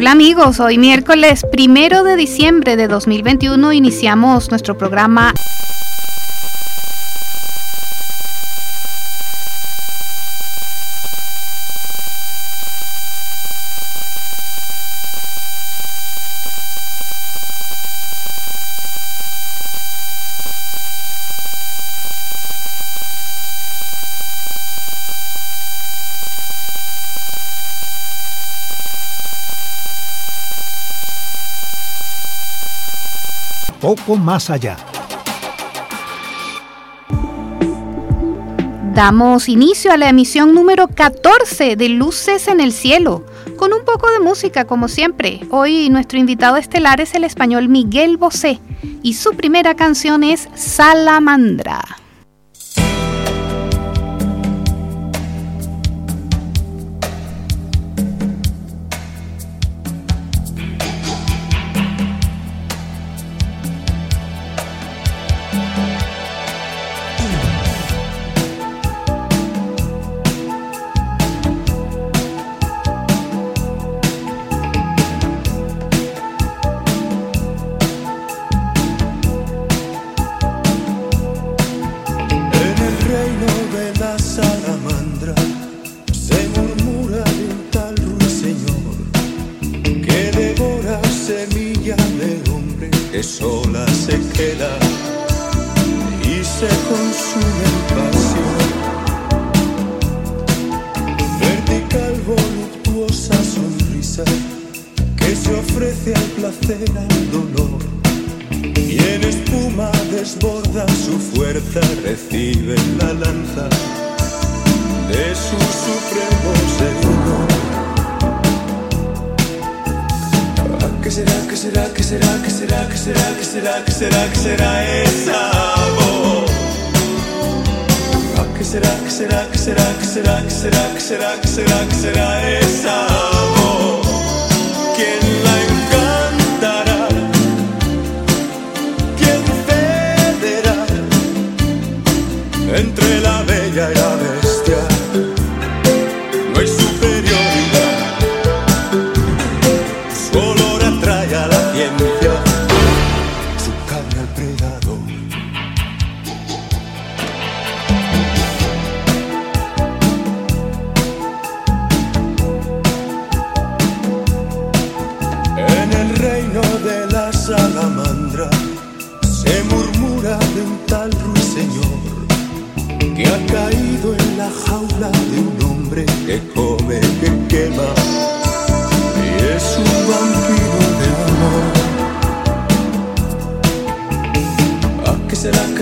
Hola amigos, hoy miércoles primero de diciembre de 2021 iniciamos nuestro programa poco más allá. Damos inicio a la emisión número 14 de Luces en el Cielo, con un poco de música como siempre. Hoy nuestro invitado estelar es el español Miguel Bosé y su primera canción es Salamandra. será esa amor quien la encantará quien federá entre la bella y la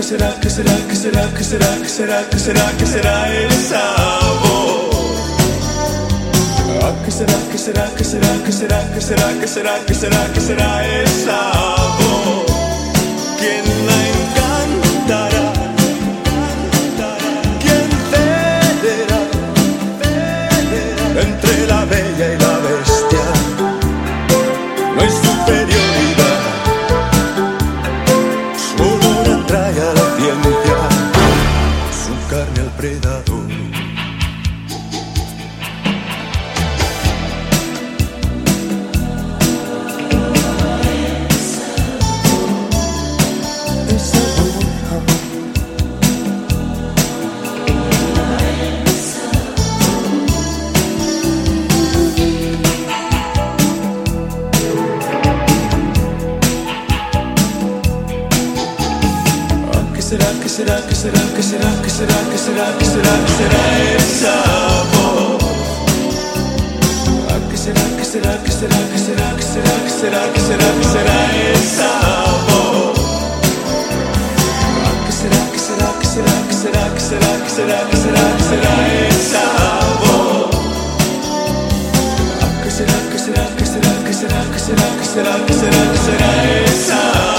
será, qué será, qué será, qué será, qué será, qué será, qué será el sabor? ¿Qué será, qué será, qué será, qué será, qué será, qué será, qué será, qué será, qué será el sabor? será, qué será, qué será, qué será, qué será, qué será, qué será, qué será el sabor? ¿Qué será, qué será, qué será, qué será, qué será, qué será, qué será, qué será el sabor? ¿Qué será, qué será, qué será, qué será, qué será, qué será, qué será, qué será el sabor? ¿Qué será, qué será, qué será, qué será, qué será, qué será, qué será, qué será el sabor?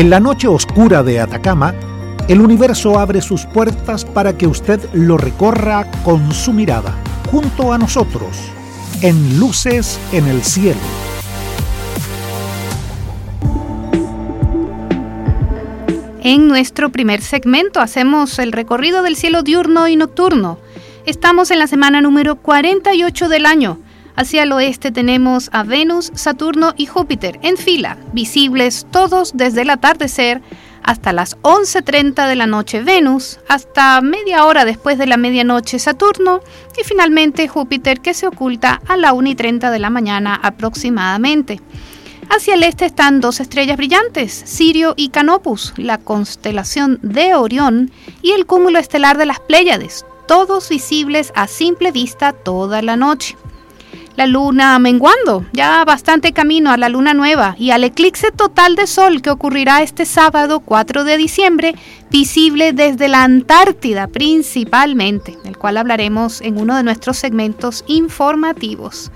En la noche oscura de Atacama, el universo abre sus puertas para que usted lo recorra con su mirada, junto a nosotros, en Luces en el Cielo. En nuestro primer segmento hacemos el recorrido del cielo diurno y nocturno. Estamos en la semana número 48 del año. Hacia el oeste tenemos a Venus, Saturno y Júpiter en fila, visibles todos desde el atardecer hasta las 11.30 de la noche Venus, hasta media hora después de la medianoche Saturno y finalmente Júpiter que se oculta a la 1.30 de la mañana aproximadamente. Hacia el este están dos estrellas brillantes, Sirio y Canopus, la constelación de Orión y el cúmulo estelar de las Pléyades, todos visibles a simple vista toda la noche la luna menguando, ya bastante camino a la luna nueva y al eclipse total de sol que ocurrirá este sábado 4 de diciembre, visible desde la Antártida principalmente, del cual hablaremos en uno de nuestros segmentos informativos.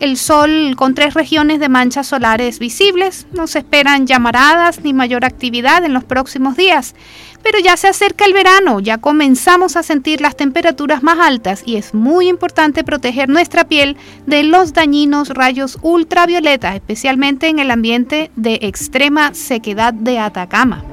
El sol con tres regiones de manchas solares visibles, no se esperan llamaradas ni mayor actividad en los próximos días. Pero ya se acerca el verano, ya comenzamos a sentir las temperaturas más altas y es muy importante proteger nuestra piel de los dañinos rayos ultravioleta, especialmente en el ambiente de extrema sequedad de Atacama.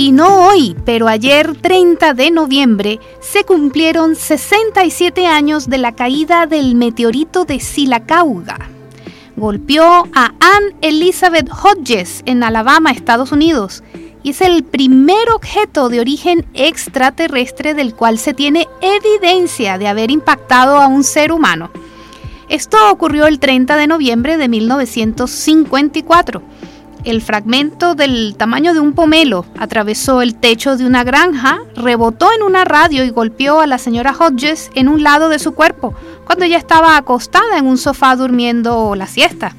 Y no hoy, pero ayer 30 de noviembre se cumplieron 67 años de la caída del meteorito de Silacauga golpeó a Anne Elizabeth Hodges en Alabama, Estados Unidos, y es el primer objeto de origen extraterrestre del cual se tiene evidencia de haber impactado a un ser humano. Esto ocurrió el 30 de noviembre de 1954 el fragmento del tamaño de un pomelo atravesó el techo de una granja, rebotó en una radio y golpeó a la señora Hodges en un lado de su cuerpo, cuando ella estaba acostada en un sofá durmiendo la siesta.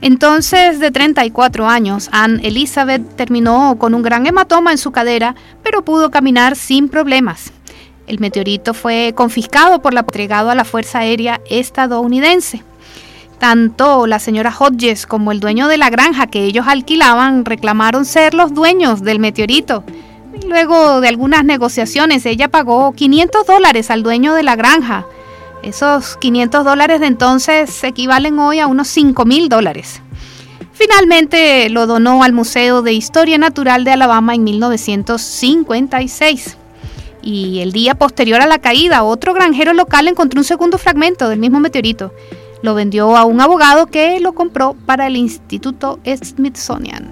Entonces, de 34 años, Anne Elizabeth terminó con un gran hematoma en su cadera, pero pudo caminar sin problemas. El meteorito fue confiscado por la entregado a la Fuerza Aérea estadounidense. Tanto la señora Hodges como el dueño de la granja que ellos alquilaban reclamaron ser los dueños del meteorito. Luego de algunas negociaciones, ella pagó 500 dólares al dueño de la granja. Esos 500 dólares de entonces equivalen hoy a unos 5 mil dólares. Finalmente lo donó al Museo de Historia Natural de Alabama en 1956. Y el día posterior a la caída, otro granjero local encontró un segundo fragmento del mismo meteorito lo vendió a un abogado que lo compró para el Instituto Smithsonian.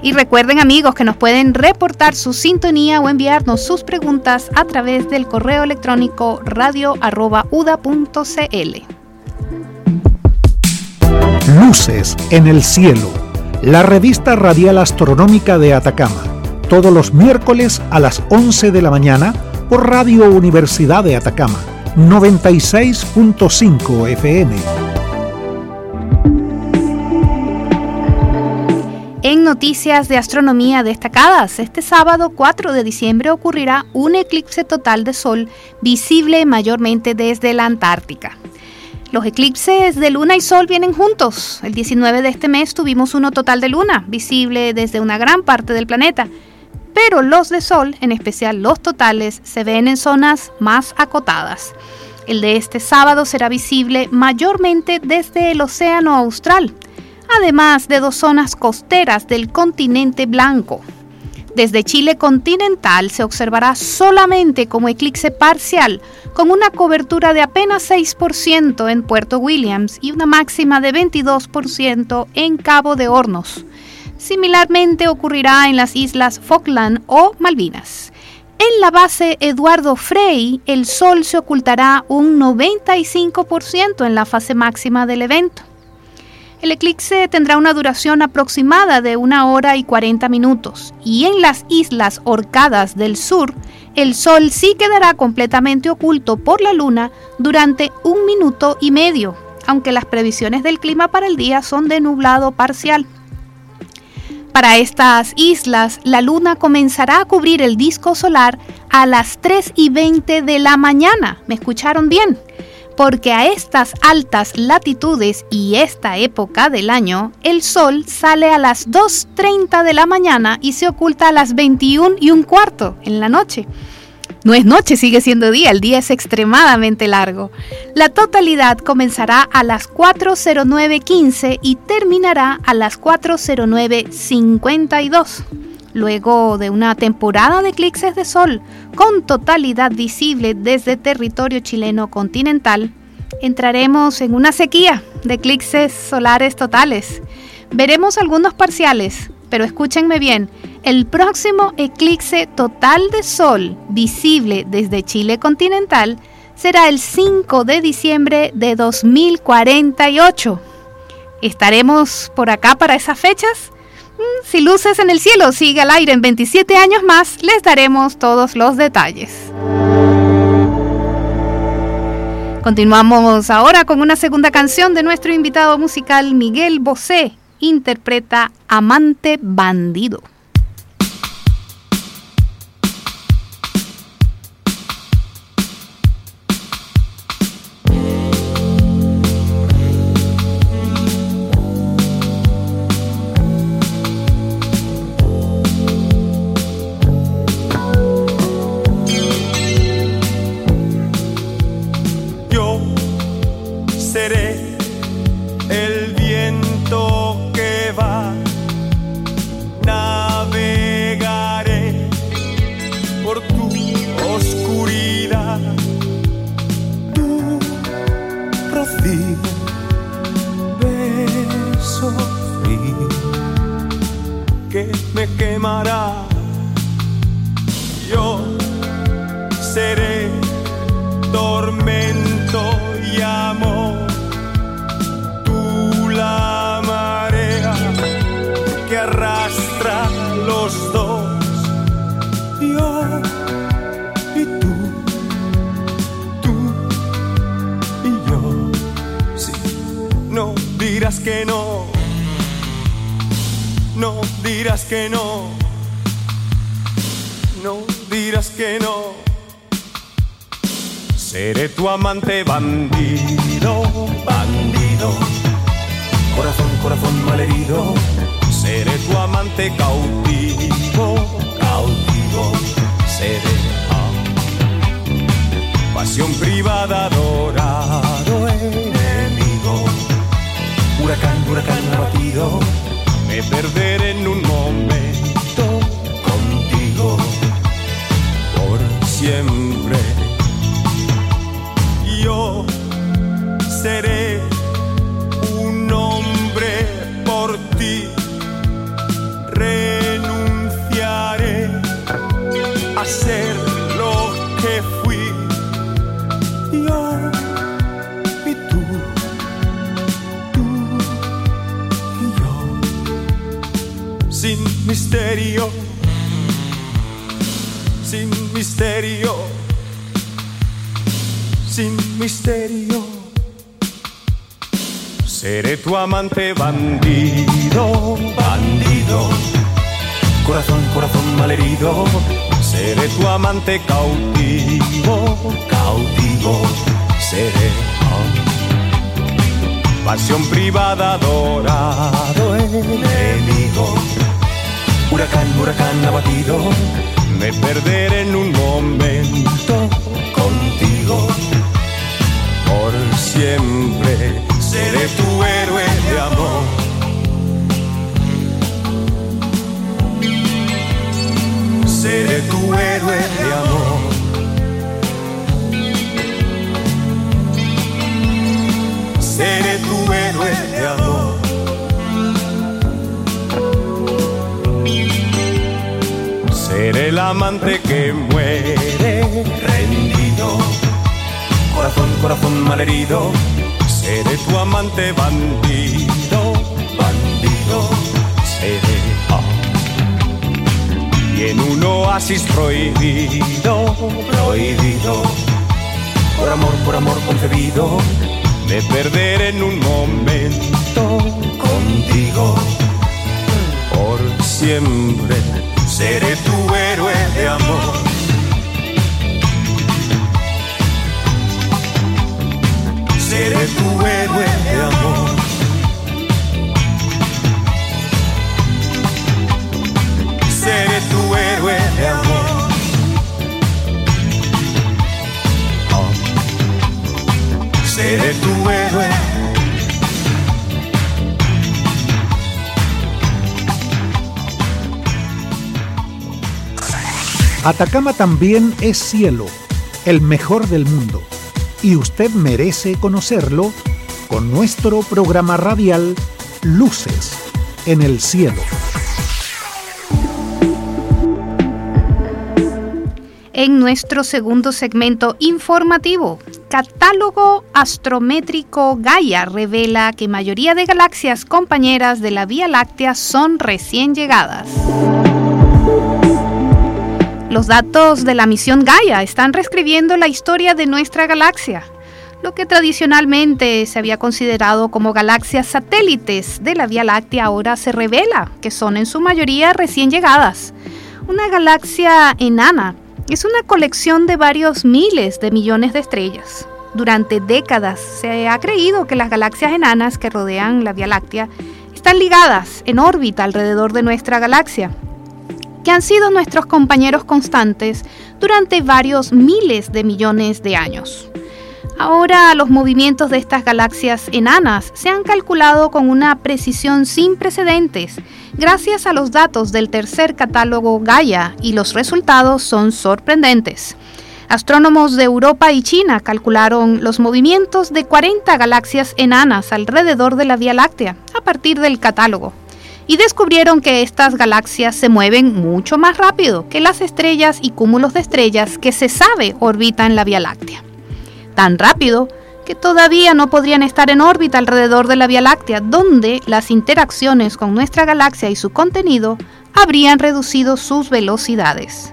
Y recuerden amigos que nos pueden reportar su sintonía o enviarnos sus preguntas a través del correo electrónico radio.uda.cl. Luces en el cielo, la revista radial astronómica de Atacama, todos los miércoles a las 11 de la mañana por Radio Universidad de Atacama, 96.5 FM. En noticias de astronomía destacadas, este sábado 4 de diciembre ocurrirá un eclipse total de Sol visible mayormente desde la Antártica. Los eclipses de luna y sol vienen juntos. El 19 de este mes tuvimos uno total de luna, visible desde una gran parte del planeta pero los de sol, en especial los totales, se ven en zonas más acotadas. El de este sábado será visible mayormente desde el Océano Austral, además de dos zonas costeras del continente blanco. Desde Chile continental se observará solamente como eclipse parcial, con una cobertura de apenas 6% en Puerto Williams y una máxima de 22% en Cabo de Hornos. Similarmente ocurrirá en las islas Falkland o Malvinas. En la base Eduardo Frey, el Sol se ocultará un 95% en la fase máxima del evento. El eclipse tendrá una duración aproximada de una hora y 40 minutos y en las islas Orcadas del Sur, el Sol sí quedará completamente oculto por la Luna durante un minuto y medio, aunque las previsiones del clima para el día son de nublado parcial. Para estas islas, la luna comenzará a cubrir el disco solar a las 3 y 20 de la mañana. ¿Me escucharon bien? porque a estas altas latitudes y esta época del año, el sol sale a las 2.30 de la mañana y se oculta a las 21 y un cuarto en la noche. No es noche, sigue siendo día, el día es extremadamente largo. La totalidad comenzará a las 4.09.15 y terminará a las 4.09.52. Luego de una temporada de eclipses de sol con totalidad visible desde territorio chileno continental, entraremos en una sequía de eclipses solares totales. Veremos algunos parciales, pero escúchenme bien, el próximo eclipse total de sol visible desde Chile continental será el 5 de diciembre de 2048. ¿Estaremos por acá para esas fechas? Mm, si Luces en el Cielo sigue al aire en 27 años más, les daremos todos los detalles. Continuamos ahora con una segunda canción de nuestro invitado musical Miguel Bosé. Interpreta Amante Bandido. Tu amante cautivo, cautivo, seré. Pasión privada, adorado enemigo. Huracán, huracán abatido, me perderé sin misterio. Seré tu amante bandido, bandido. Corazón, corazón malherido. Seré tu amante cautivo, cautivo. Seré. Pasión privada, adorado enemigo. Huracán, huracán abatido. Me perderé en un momento contigo por siempre seré tu héroe de amor. Seré tu héroe de amor. Seré tu héroe de amor. Seré el amante que muere. Rendido corazón, corazón malherido, seré tu amante bandido, bandido, seré. Y en un oasis prohibido, prohibido, por amor, por amor concebido, me perderé en un momento contigo. Por siempre seré tu héroe de amor. Seré tu héroe de amor. Seré tu héroe de amor. Seré tu Atacama también es cielo, el mejor del mundo, y usted merece conocerlo con nuestro programa radial Luces en el Cielo. En nuestro segundo segmento informativo, Catálogo Astrométrico Gaia revela que mayoría de galaxias compañeras de la Vía Láctea son recién llegadas. Los datos de la misión Gaia están reescribiendo la historia de nuestra galaxia, lo que tradicionalmente se había considerado como galaxias satélites de la Vía Láctea ahora se revela que son en su mayoría recién llegadas. Una galaxia enana es una colección de varios miles de millones de estrellas. Durante décadas se ha creído que las galaxias enanas que rodean la Vía Láctea están ligadas en órbita alrededor de nuestra galaxia que han sido nuestros compañeros constantes durante varios miles de millones de años. Ahora los movimientos de estas galaxias enanas se han calculado con una precisión sin precedentes gracias a los datos del tercer catálogo Gaia y los resultados son sorprendentes. Astrónomos de Europa y China calcularon los movimientos de 40 galaxias enanas alrededor de la Vía Láctea a partir del catálogo y descubrieron que estas galaxias se mueven mucho más rápido que las estrellas y cúmulos de estrellas que se sabe orbitan la Vía Láctea. Tan rápido que todavía no podrían estar en órbita alrededor de la Vía Láctea, donde las interacciones con nuestra galaxia y su contenido habrían reducido sus velocidades.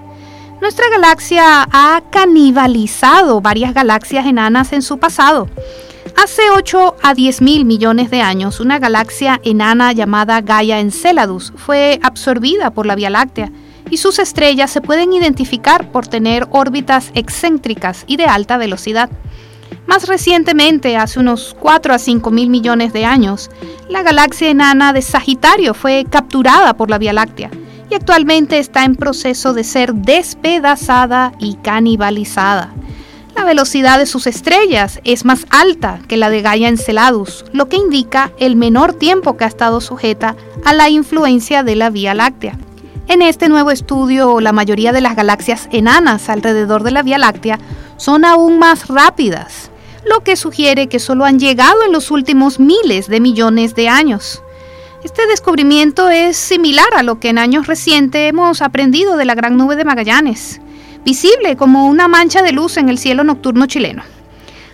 Nuestra galaxia ha canibalizado varias galaxias enanas en su pasado, Hace 8 a 10 mil millones de años, una galaxia enana llamada Gaia Enceladus fue absorbida por la Vía Láctea y sus estrellas se pueden identificar por tener órbitas excéntricas y de alta velocidad. Más recientemente, hace unos 4 a 5 mil millones de años, la galaxia enana de Sagitario fue capturada por la Vía Láctea y actualmente está en proceso de ser despedazada y canibalizada. La velocidad de sus estrellas es más alta que la de Gaia Enceladus, lo que indica el menor tiempo que ha estado sujeta a la influencia de la Vía Láctea. En este nuevo estudio, la mayoría de las galaxias enanas alrededor de la Vía Láctea son aún más rápidas, lo que sugiere que solo han llegado en los últimos miles de millones de años. Este descubrimiento es similar a lo que en años recientes hemos aprendido de la Gran Nube de Magallanes visible como una mancha de luz en el cielo nocturno chileno.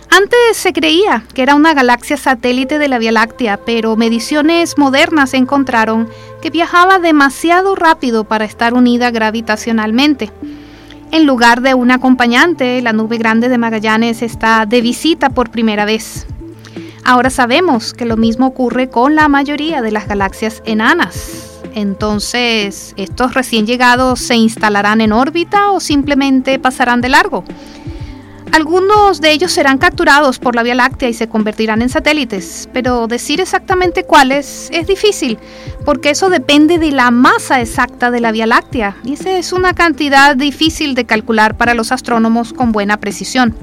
Antes se creía que era una galaxia satélite de la Vía Láctea, pero mediciones modernas encontraron que viajaba demasiado rápido para estar unida gravitacionalmente. En lugar de un acompañante, la nube grande de Magallanes está de visita por primera vez. Ahora sabemos que lo mismo ocurre con la mayoría de las galaxias enanas. Entonces, ¿estos recién llegados se instalarán en órbita o simplemente pasarán de largo? Algunos de ellos serán capturados por la Vía Láctea y se convertirán en satélites, pero decir exactamente cuáles es difícil, porque eso depende de la masa exacta de la Vía Láctea, y esa es una cantidad difícil de calcular para los astrónomos con buena precisión.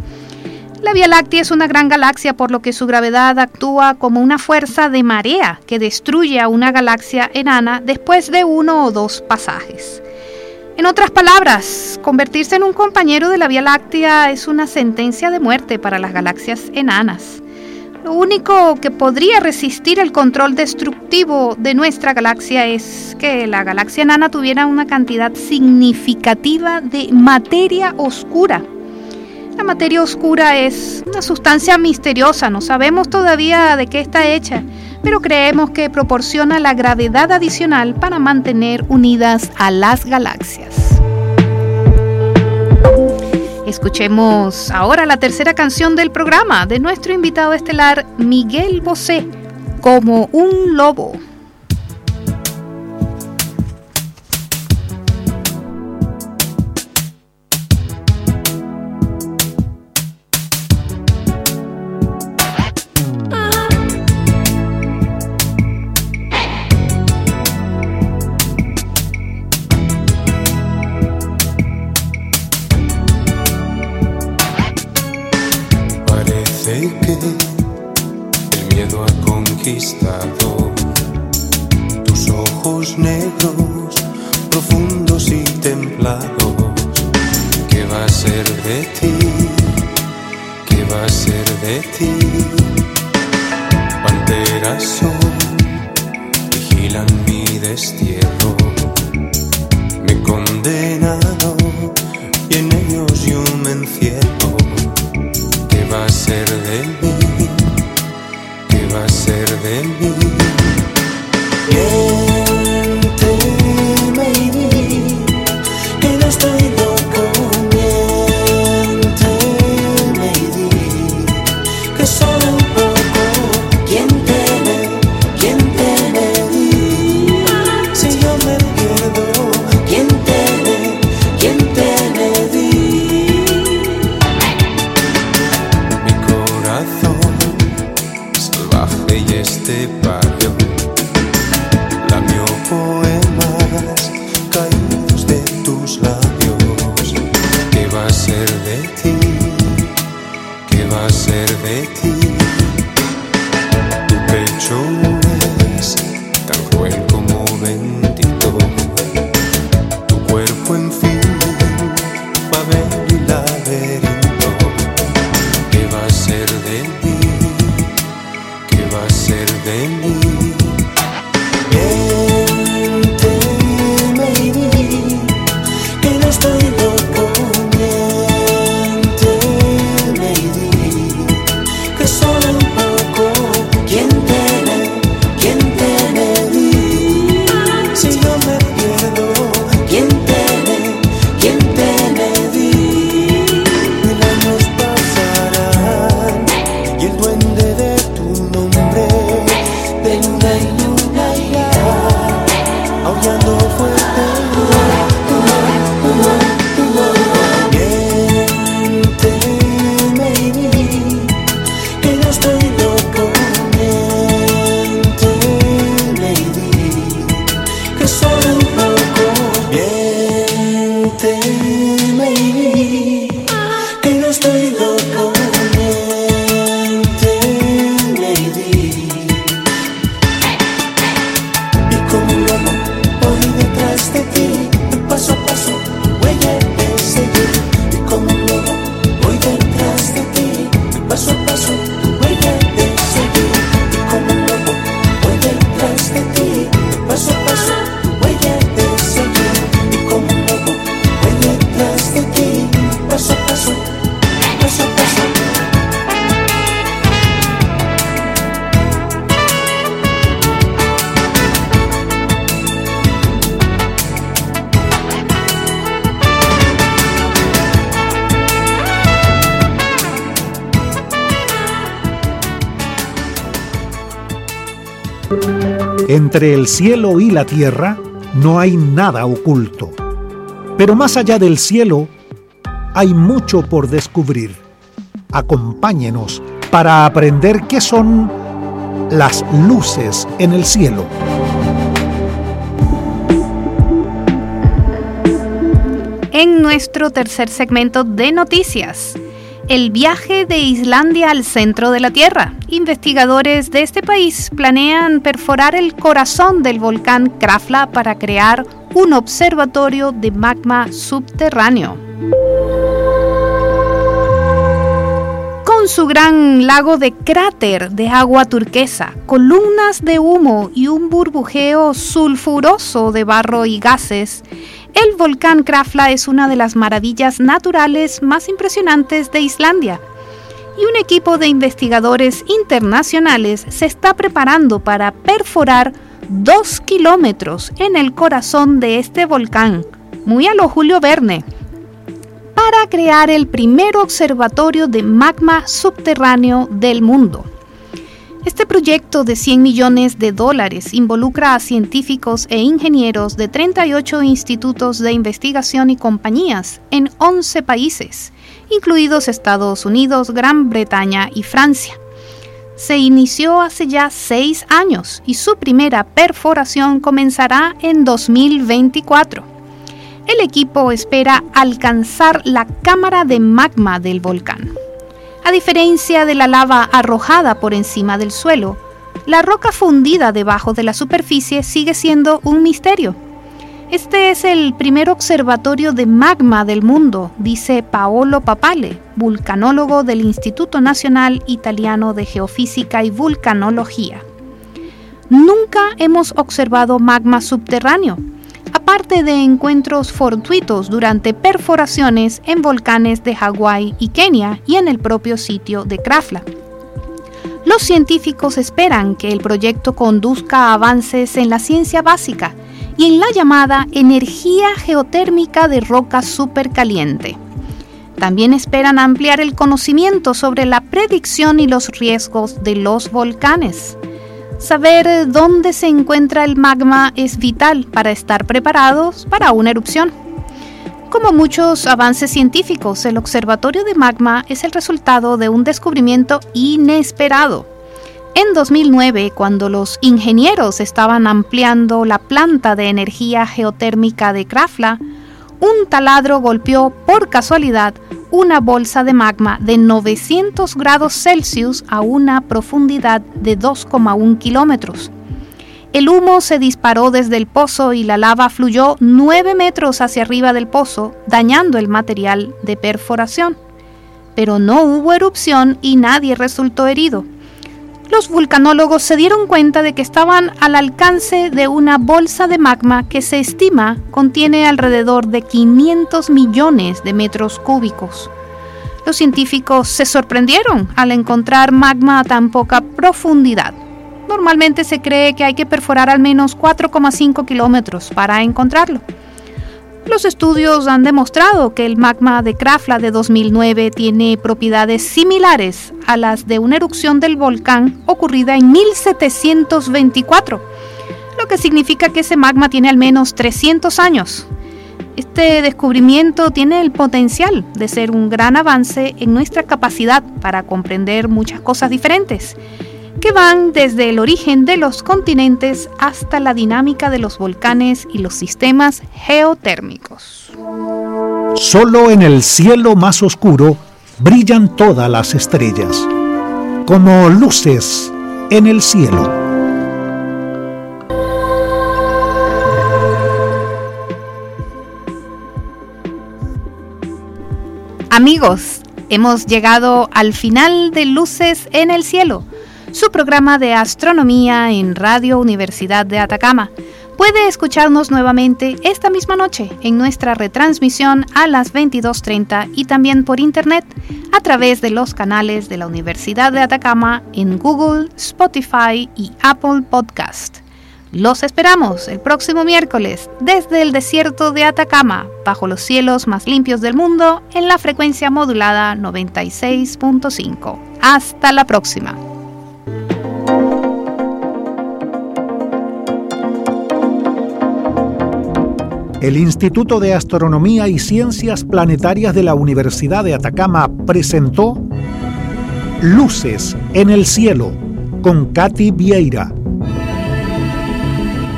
La Vía Láctea es una gran galaxia por lo que su gravedad actúa como una fuerza de marea que destruye a una galaxia enana después de uno o dos pasajes. En otras palabras, convertirse en un compañero de la Vía Láctea es una sentencia de muerte para las galaxias enanas. Lo único que podría resistir el control destructivo de nuestra galaxia es que la galaxia enana tuviera una cantidad significativa de materia oscura la materia oscura es una sustancia misteriosa, no sabemos todavía de qué está hecha, pero creemos que proporciona la gravedad adicional para mantener unidas a las galaxias. Escuchemos ahora la tercera canción del programa de nuestro invitado estelar Miguel Bosé, como un lobo. A que no Entre el cielo y la tierra no hay nada oculto. Pero más allá del cielo hay mucho por descubrir. Acompáñenos para aprender qué son las luces en el cielo. En nuestro tercer segmento de noticias, el viaje de Islandia al centro de la Tierra. Investigadores de este país planean perforar el corazón del volcán Krafla para crear un observatorio de magma subterráneo. Con su gran lago de cráter de agua turquesa, columnas de humo y un burbujeo sulfuroso de barro y gases, el volcán Krafla es una de las maravillas naturales más impresionantes de Islandia. Y un equipo de investigadores internacionales se está preparando para perforar dos kilómetros en el corazón de este volcán, muy a lo Julio Verne, para crear el primer observatorio de magma subterráneo del mundo. Este proyecto de 100 millones de dólares involucra a científicos e ingenieros de 38 institutos de investigación y compañías en 11 países, incluidos Estados Unidos, Gran Bretaña y Francia. Se inició hace ya seis años y su primera perforación comenzará en 2024. El equipo espera alcanzar la cámara de magma del volcán. A diferencia de la lava arrojada por encima del suelo, la roca fundida debajo de la superficie sigue siendo un misterio. Este es el primer observatorio de magma del mundo, dice Paolo Papale, vulcanólogo del Instituto Nacional Italiano de Geofísica y Vulcanología. Nunca hemos observado magma subterráneo, aparte de encuentros fortuitos durante perforaciones en volcanes de Hawái y Kenia y en el propio sitio de Krafla. Los científicos esperan que el proyecto conduzca avances en la ciencia básica, y en la llamada energía geotérmica de roca supercaliente. También esperan ampliar el conocimiento sobre la predicción y los riesgos de los volcanes. Saber dónde se encuentra el magma es vital para estar preparados para una erupción. Como muchos avances científicos, el Observatorio de Magma es el resultado de un descubrimiento inesperado en 2009, cuando los ingenieros estaban ampliando la planta de energía geotérmica de Krafla, un taladro golpeó por casualidad una bolsa de magma de 900 grados Celsius a una profundidad de 2,1 kilómetros. El humo se disparó desde el pozo y la lava fluyó 9 metros hacia arriba del pozo, dañando el material de perforación. Pero no hubo erupción y nadie resultó herido los vulcanólogos se dieron cuenta de que estaban al alcance de una bolsa de magma que se estima contiene alrededor de 500 millones de metros cúbicos. Los científicos se sorprendieron al encontrar magma a tan poca profundidad. Normalmente se cree que hay que perforar al menos 4,5 kilómetros para encontrarlo. Los estudios han demostrado que el magma de Krafla de 2009 tiene propiedades similares a las de una erupción del volcán ocurrida en 1724, lo que significa que ese magma tiene al menos 300 años. Este descubrimiento tiene el potencial de ser un gran avance en nuestra capacidad para comprender muchas cosas diferentes que van desde el origen de los continentes hasta la dinámica de los volcanes y los sistemas geotérmicos. Solo en el cielo más oscuro brillan todas las estrellas, como luces en el cielo. Amigos, hemos llegado al final de Luces en el cielo su programa de astronomía en Radio Universidad de Atacama. Puede escucharnos nuevamente esta misma noche en nuestra retransmisión a las 22.30 y también por internet a través de los canales de la Universidad de Atacama en Google, Spotify y Apple Podcast. Los esperamos el próximo miércoles desde el desierto de Atacama, bajo los cielos más limpios del mundo, en la frecuencia modulada 96.5. Hasta la próxima. El Instituto de Astronomía y Ciencias Planetarias de la Universidad de Atacama presentó Luces en el Cielo con Katy Vieira.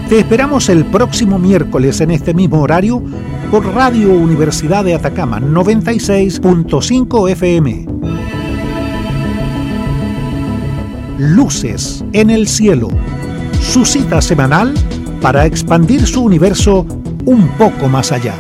Te esperamos el próximo miércoles en este mismo horario por Radio Universidad de Atacama 96.5 FM. Luces en el Cielo, su cita semanal para expandir su universo un poco más allá.